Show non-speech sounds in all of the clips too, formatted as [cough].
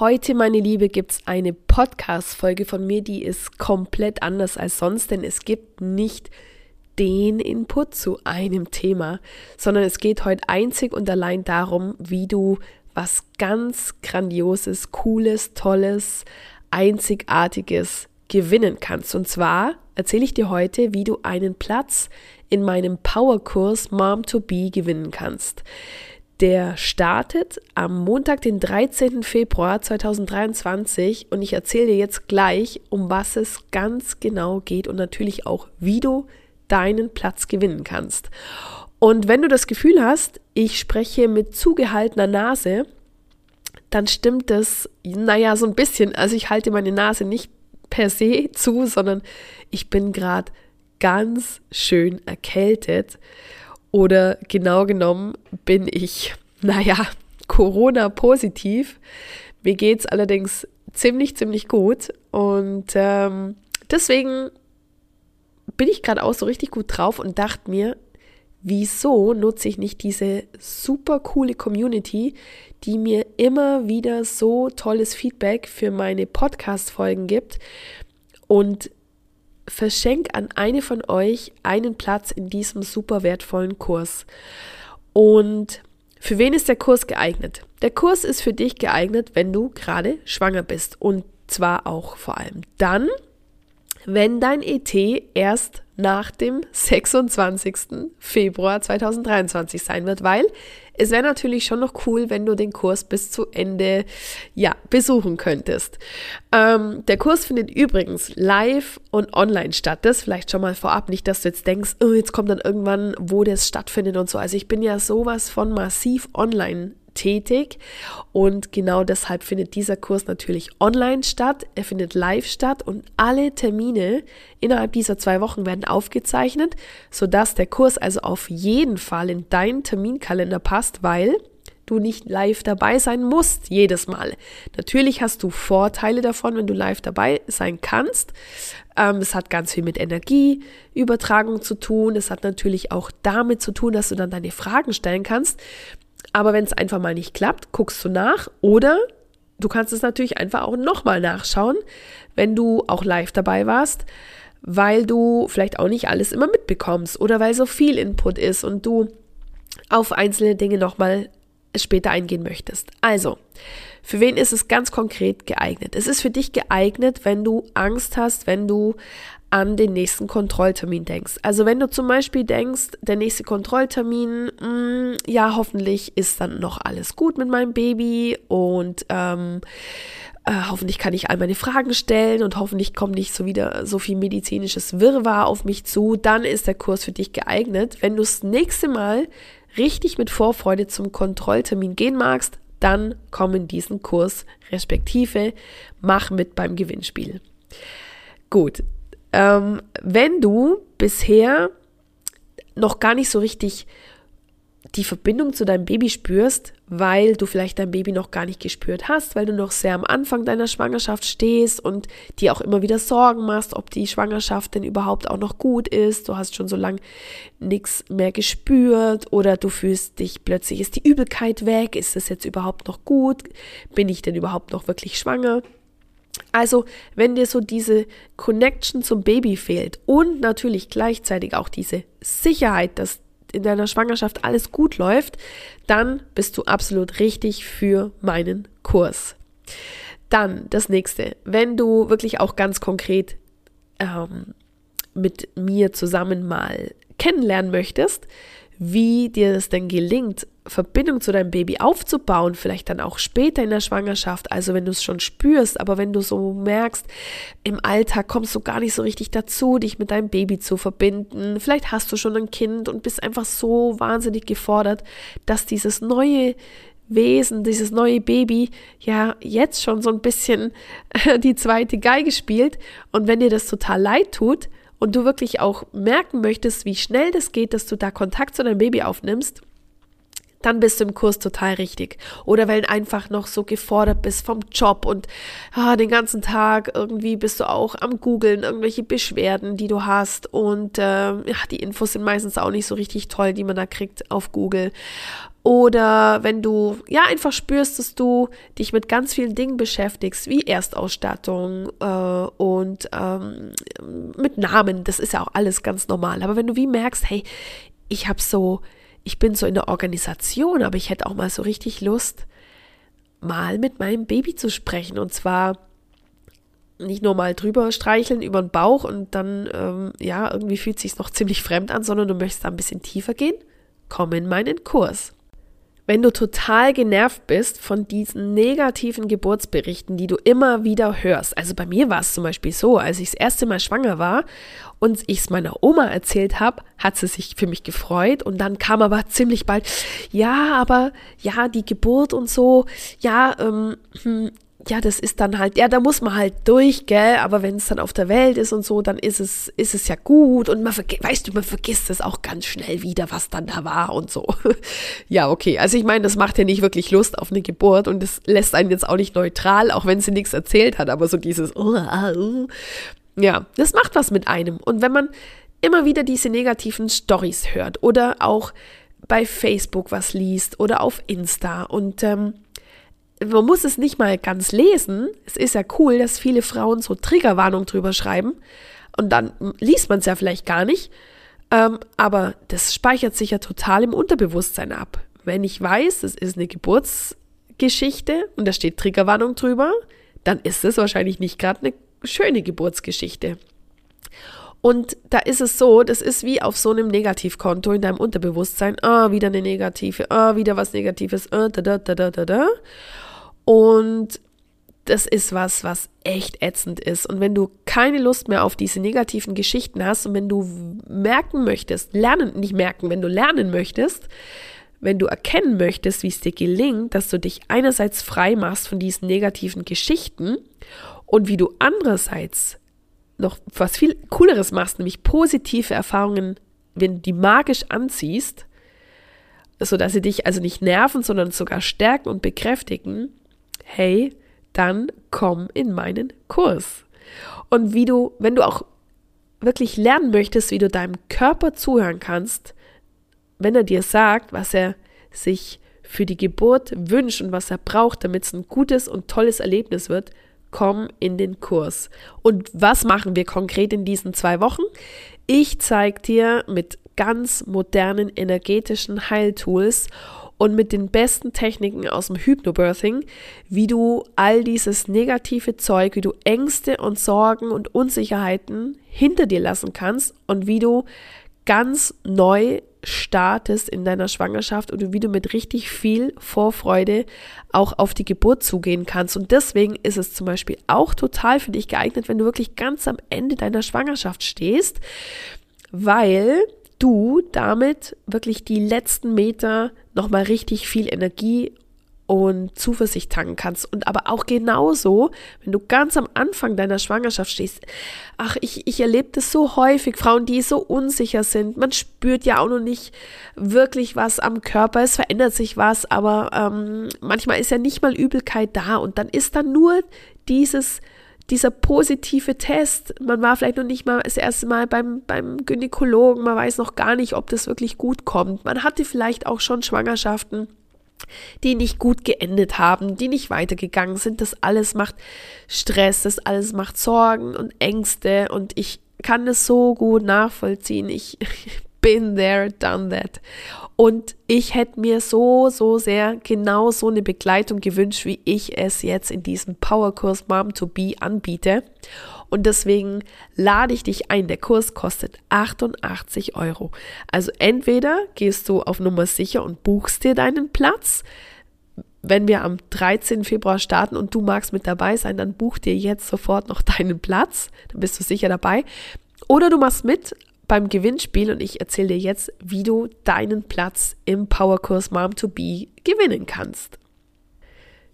Heute, meine Liebe, gibt es eine Podcast-Folge von mir, die ist komplett anders als sonst, denn es gibt nicht den Input zu einem Thema, sondern es geht heute einzig und allein darum, wie du was ganz Grandioses, Cooles, Tolles, Einzigartiges gewinnen kannst. Und zwar erzähle ich dir heute, wie du einen Platz in meinem Powerkurs Mom to Be gewinnen kannst. Der startet am Montag, den 13. Februar 2023 und ich erzähle dir jetzt gleich, um was es ganz genau geht und natürlich auch, wie du deinen Platz gewinnen kannst. Und wenn du das Gefühl hast, ich spreche mit zugehaltener Nase, dann stimmt das, naja, so ein bisschen. Also ich halte meine Nase nicht per se zu, sondern ich bin gerade ganz schön erkältet. Oder genau genommen bin ich, [laughs] naja, Corona-positiv. Mir geht es allerdings ziemlich, ziemlich gut. Und ähm, deswegen bin ich gerade auch so richtig gut drauf und dachte mir, wieso nutze ich nicht diese super coole Community, die mir immer wieder so tolles Feedback für meine Podcast-Folgen gibt und verschenk an eine von euch einen Platz in diesem super wertvollen Kurs. Und für wen ist der Kurs geeignet? Der Kurs ist für dich geeignet, wenn du gerade schwanger bist. Und zwar auch vor allem dann, wenn dein ET erst nach dem 26. Februar 2023 sein wird, weil es wäre natürlich schon noch cool, wenn du den Kurs bis zu Ende ja, besuchen könntest. Ähm, der Kurs findet übrigens live und online statt. Das vielleicht schon mal vorab, nicht, dass du jetzt denkst, oh, jetzt kommt dann irgendwann, wo das stattfindet und so. Also ich bin ja sowas von massiv online tätig. Und genau deshalb findet dieser Kurs natürlich online statt. Er findet live statt und alle Termine innerhalb dieser zwei Wochen werden aufgezeichnet, sodass der Kurs also auf jeden Fall in deinen Terminkalender passt, weil du nicht live dabei sein musst jedes Mal. Natürlich hast du Vorteile davon, wenn du live dabei sein kannst. Ähm, es hat ganz viel mit Energieübertragung zu tun. Es hat natürlich auch damit zu tun, dass du dann deine Fragen stellen kannst. Aber wenn es einfach mal nicht klappt, guckst du nach oder du kannst es natürlich einfach auch nochmal nachschauen, wenn du auch live dabei warst, weil du vielleicht auch nicht alles immer mitbekommst oder weil so viel Input ist und du auf einzelne Dinge nochmal später eingehen möchtest. Also, für wen ist es ganz konkret geeignet? Es ist für dich geeignet, wenn du Angst hast, wenn du an den nächsten Kontrolltermin denkst. Also wenn du zum Beispiel denkst, der nächste Kontrolltermin, mh, mm, ja, hoffentlich ist dann noch alles gut mit meinem Baby und ähm, äh, hoffentlich kann ich all meine Fragen stellen und hoffentlich kommt nicht so wieder so viel medizinisches Wirrwarr auf mich zu, dann ist der Kurs für dich geeignet. Wenn du das nächste Mal richtig mit Vorfreude zum Kontrolltermin gehen magst, dann komm in diesen Kurs, respektive mach mit beim Gewinnspiel. Gut, ähm, wenn du bisher noch gar nicht so richtig die Verbindung zu deinem Baby spürst, weil du vielleicht dein Baby noch gar nicht gespürt hast, weil du noch sehr am Anfang deiner Schwangerschaft stehst und dir auch immer wieder Sorgen machst, ob die Schwangerschaft denn überhaupt auch noch gut ist. Du hast schon so lange nichts mehr gespürt oder du fühlst dich plötzlich, ist die Übelkeit weg, ist es jetzt überhaupt noch gut, bin ich denn überhaupt noch wirklich schwanger? Also, wenn dir so diese Connection zum Baby fehlt und natürlich gleichzeitig auch diese Sicherheit, dass in deiner Schwangerschaft alles gut läuft, dann bist du absolut richtig für meinen Kurs. Dann das nächste, wenn du wirklich auch ganz konkret ähm, mit mir zusammen mal kennenlernen möchtest, wie dir es denn gelingt, Verbindung zu deinem Baby aufzubauen, vielleicht dann auch später in der Schwangerschaft, also wenn du es schon spürst, aber wenn du so merkst, im Alltag kommst du gar nicht so richtig dazu, dich mit deinem Baby zu verbinden, vielleicht hast du schon ein Kind und bist einfach so wahnsinnig gefordert, dass dieses neue Wesen, dieses neue Baby ja jetzt schon so ein bisschen [laughs] die zweite Geige spielt. Und wenn dir das total leid tut, und du wirklich auch merken möchtest, wie schnell das geht, dass du da Kontakt zu deinem Baby aufnimmst, dann bist du im Kurs total richtig. Oder wenn einfach noch so gefordert bist vom Job und ah, den ganzen Tag irgendwie bist du auch am Googeln, irgendwelche Beschwerden, die du hast. Und äh, ja, die Infos sind meistens auch nicht so richtig toll, die man da kriegt auf Google. Oder wenn du ja einfach spürst, dass du dich mit ganz vielen Dingen beschäftigst, wie Erstausstattung äh, und ähm, mit Namen, das ist ja auch alles ganz normal. Aber wenn du wie merkst, hey, ich habe so, ich bin so in der Organisation, aber ich hätte auch mal so richtig Lust, mal mit meinem Baby zu sprechen. Und zwar nicht nur mal drüber streicheln über den Bauch und dann, ähm, ja, irgendwie fühlt sich noch ziemlich fremd an, sondern du möchtest da ein bisschen tiefer gehen, komm in meinen Kurs wenn du total genervt bist von diesen negativen Geburtsberichten, die du immer wieder hörst. Also bei mir war es zum Beispiel so, als ich das erste Mal schwanger war und ich es meiner Oma erzählt habe, hat sie sich für mich gefreut und dann kam aber ziemlich bald, ja, aber ja, die Geburt und so, ja, ähm, hm, ja, das ist dann halt, ja, da muss man halt durch, gell, aber wenn es dann auf der Welt ist und so, dann ist es, ist es ja gut und man weißt du, man vergisst es auch ganz schnell wieder, was dann da war und so. [laughs] ja, okay, also ich meine, das macht ja nicht wirklich Lust auf eine Geburt und das lässt einen jetzt auch nicht neutral, auch wenn sie nichts erzählt hat, aber so dieses, uh, uh, ja, das macht was mit einem. Und wenn man immer wieder diese negativen Stories hört oder auch bei Facebook was liest oder auf Insta und ähm, man muss es nicht mal ganz lesen. Es ist ja cool, dass viele Frauen so Triggerwarnung drüber schreiben. Und dann liest man es ja vielleicht gar nicht. Ähm, aber das speichert sich ja total im Unterbewusstsein ab. Wenn ich weiß, es ist eine Geburtsgeschichte und da steht Triggerwarnung drüber, dann ist es wahrscheinlich nicht gerade eine schöne Geburtsgeschichte. Und da ist es so, das ist wie auf so einem Negativkonto in deinem Unterbewusstsein. Ah, wieder eine negative, ah, wieder was Negatives, ah, da, da, da, da, da, da. Und das ist was, was echt ätzend ist. Und wenn du keine Lust mehr auf diese negativen Geschichten hast und wenn du merken möchtest, lernen, nicht merken, wenn du lernen möchtest, wenn du erkennen möchtest, wie es dir gelingt, dass du dich einerseits frei machst von diesen negativen Geschichten und wie du andererseits noch was viel Cooleres machst, nämlich positive Erfahrungen, wenn du die magisch anziehst, sodass sie dich also nicht nerven, sondern sogar stärken und bekräftigen, hey, dann komm in meinen Kurs. Und wie du, wenn du auch wirklich lernen möchtest, wie du deinem Körper zuhören kannst, wenn er dir sagt, was er sich für die Geburt wünscht und was er braucht, damit es ein gutes und tolles Erlebnis wird, komm in den Kurs. Und was machen wir konkret in diesen zwei Wochen? Ich zeige dir mit ganz modernen energetischen Heiltools und mit den besten Techniken aus dem Hypnobirthing, wie du all dieses negative Zeug, wie du Ängste und Sorgen und Unsicherheiten hinter dir lassen kannst und wie du ganz neu startest in deiner Schwangerschaft und wie du mit richtig viel Vorfreude auch auf die Geburt zugehen kannst. Und deswegen ist es zum Beispiel auch total für dich geeignet, wenn du wirklich ganz am Ende deiner Schwangerschaft stehst, weil du damit wirklich die letzten Meter nochmal richtig viel Energie und Zuversicht tanken kannst. Und aber auch genauso, wenn du ganz am Anfang deiner Schwangerschaft stehst, ach, ich, ich erlebe das so häufig, Frauen, die so unsicher sind. Man spürt ja auch noch nicht wirklich was am Körper, es verändert sich was, aber ähm, manchmal ist ja nicht mal Übelkeit da und dann ist dann nur dieses dieser positive Test. Man war vielleicht noch nicht mal das erste Mal beim, beim Gynäkologen, man weiß noch gar nicht, ob das wirklich gut kommt. Man hatte vielleicht auch schon Schwangerschaften, die nicht gut geendet haben, die nicht weitergegangen sind. Das alles macht Stress, das alles macht Sorgen und Ängste und ich kann es so gut nachvollziehen. Ich [laughs] been there, done that. Und ich hätte mir so, so sehr genau so eine Begleitung gewünscht, wie ich es jetzt in diesem Powerkurs Mom to Be anbiete. Und deswegen lade ich dich ein. Der Kurs kostet 88 Euro. Also entweder gehst du auf Nummer sicher und buchst dir deinen Platz. Wenn wir am 13. Februar starten und du magst mit dabei sein, dann buch dir jetzt sofort noch deinen Platz. Dann bist du sicher dabei. Oder du machst mit beim Gewinnspiel und ich erzähle dir jetzt, wie du deinen Platz im Powerkurs Mom to Be gewinnen kannst.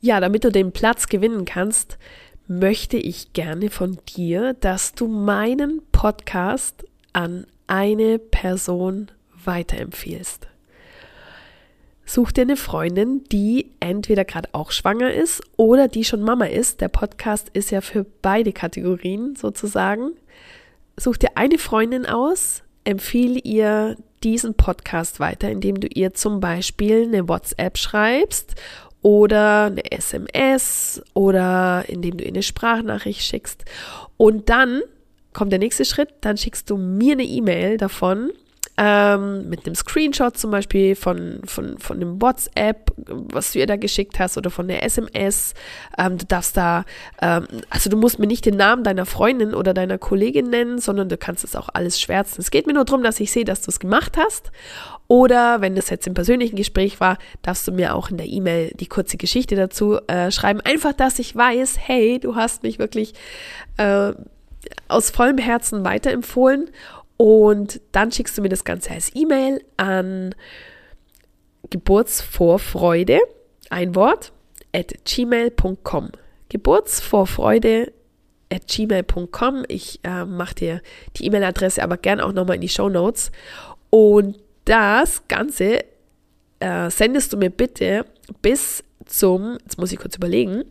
Ja, damit du den Platz gewinnen kannst, möchte ich gerne von dir, dass du meinen Podcast an eine Person weiterempfiehlst. Such dir eine Freundin, die entweder gerade auch schwanger ist oder die schon Mama ist. Der Podcast ist ja für beide Kategorien sozusagen. Such dir eine Freundin aus, empfehle ihr diesen Podcast weiter, indem du ihr zum Beispiel eine WhatsApp schreibst oder eine SMS oder indem du ihr eine Sprachnachricht schickst. Und dann kommt der nächste Schritt, dann schickst du mir eine E-Mail davon ähm, mit einem Screenshot zum Beispiel von, von, von einem WhatsApp, was du ihr da geschickt hast oder von der SMS. Ähm, du darfst da, ähm, also du musst mir nicht den Namen deiner Freundin oder deiner Kollegin nennen, sondern du kannst es auch alles schwärzen. Es geht mir nur darum, dass ich sehe, dass du es gemacht hast. Oder wenn das jetzt im persönlichen Gespräch war, darfst du mir auch in der E-Mail die kurze Geschichte dazu äh, schreiben. Einfach, dass ich weiß, hey, du hast mich wirklich äh, aus vollem Herzen weiterempfohlen und dann schickst du mir das Ganze als E-Mail an Geburtsvorfreude, ein Wort, at gmail.com. Geburtsvorfreude at gmail.com. Ich äh, mache dir die E-Mail-Adresse aber gern auch nochmal in die Show Notes. Und das Ganze äh, sendest du mir bitte bis zum, jetzt muss ich kurz überlegen,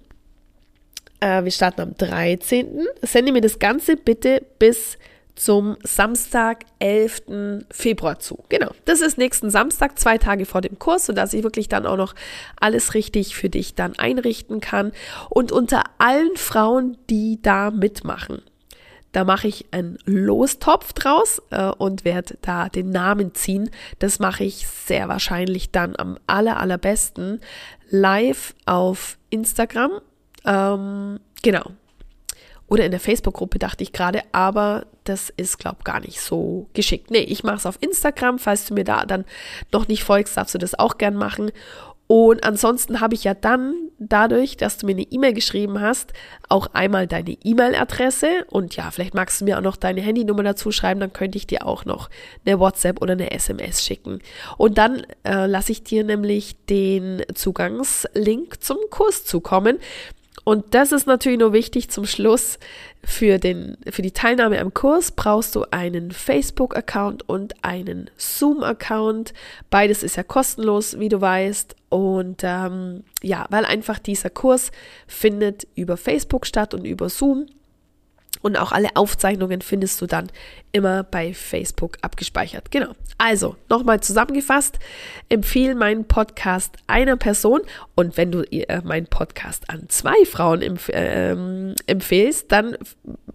äh, wir starten am 13. Sende mir das Ganze bitte bis zum Samstag, 11. Februar zu. Genau, das ist nächsten Samstag, zwei Tage vor dem Kurs, sodass ich wirklich dann auch noch alles richtig für dich dann einrichten kann. Und unter allen Frauen, die da mitmachen, da mache ich einen Lostopf draus äh, und werde da den Namen ziehen. Das mache ich sehr wahrscheinlich dann am aller, allerbesten live auf Instagram. Ähm, genau, oder in der Facebook-Gruppe dachte ich gerade, aber das ist, glaube ich, gar nicht so geschickt. Nee, ich mache es auf Instagram. Falls du mir da dann noch nicht folgst, darfst du das auch gern machen. Und ansonsten habe ich ja dann dadurch, dass du mir eine E-Mail geschrieben hast, auch einmal deine E-Mail-Adresse und ja, vielleicht magst du mir auch noch deine Handynummer dazu schreiben, dann könnte ich dir auch noch eine WhatsApp oder eine SMS schicken. Und dann äh, lasse ich dir nämlich den Zugangslink zum Kurs zukommen. Und das ist natürlich nur wichtig zum Schluss. Für, den, für die Teilnahme am Kurs brauchst du einen Facebook-Account und einen Zoom-Account. Beides ist ja kostenlos, wie du weißt. Und ähm, ja, weil einfach dieser Kurs findet über Facebook statt und über Zoom. Und auch alle Aufzeichnungen findest du dann immer bei Facebook abgespeichert. Genau. Also, nochmal zusammengefasst, empfehle meinen Podcast einer Person und wenn du äh, meinen Podcast an zwei Frauen empf äh, empfehlst, dann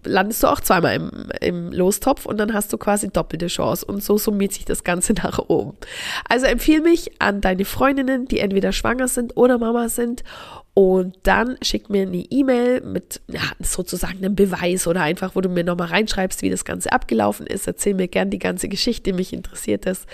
landest du auch zweimal im, im Lostopf und dann hast du quasi doppelte Chance und so summiert sich das Ganze [laughs] nach oben. Also empfehle mich an deine Freundinnen, die entweder schwanger sind oder Mama sind und dann schick mir eine E-Mail mit ja, sozusagen einem Beweis oder einfach, wo du mir nochmal reinschreibst, wie das Ganze abgelaufen ist. Erzähl mir gern die ganze Geschichte, mich interessiert das.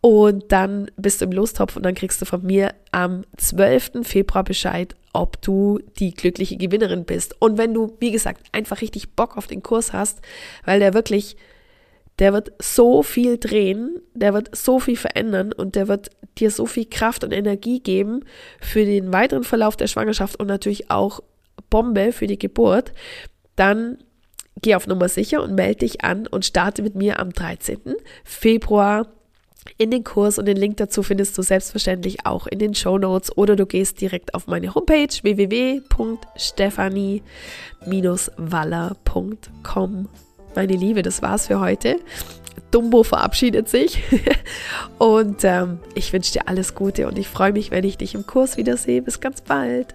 Und dann bist du im Lostopf und dann kriegst du von mir am 12. Februar Bescheid, ob du die glückliche Gewinnerin bist. Und wenn du, wie gesagt, einfach richtig Bock auf den Kurs hast, weil der wirklich der wird so viel drehen, der wird so viel verändern und der wird dir so viel Kraft und Energie geben für den weiteren Verlauf der Schwangerschaft und natürlich auch Bombe für die Geburt, dann geh auf Nummer sicher und melde dich an und starte mit mir am 13. Februar in den Kurs und den Link dazu findest du selbstverständlich auch in den Show Notes oder du gehst direkt auf meine Homepage www.stephanie-waller.com meine Liebe, das war's für heute. Dumbo verabschiedet sich. [laughs] und ähm, ich wünsche dir alles Gute und ich freue mich, wenn ich dich im Kurs wiedersehe. Bis ganz bald.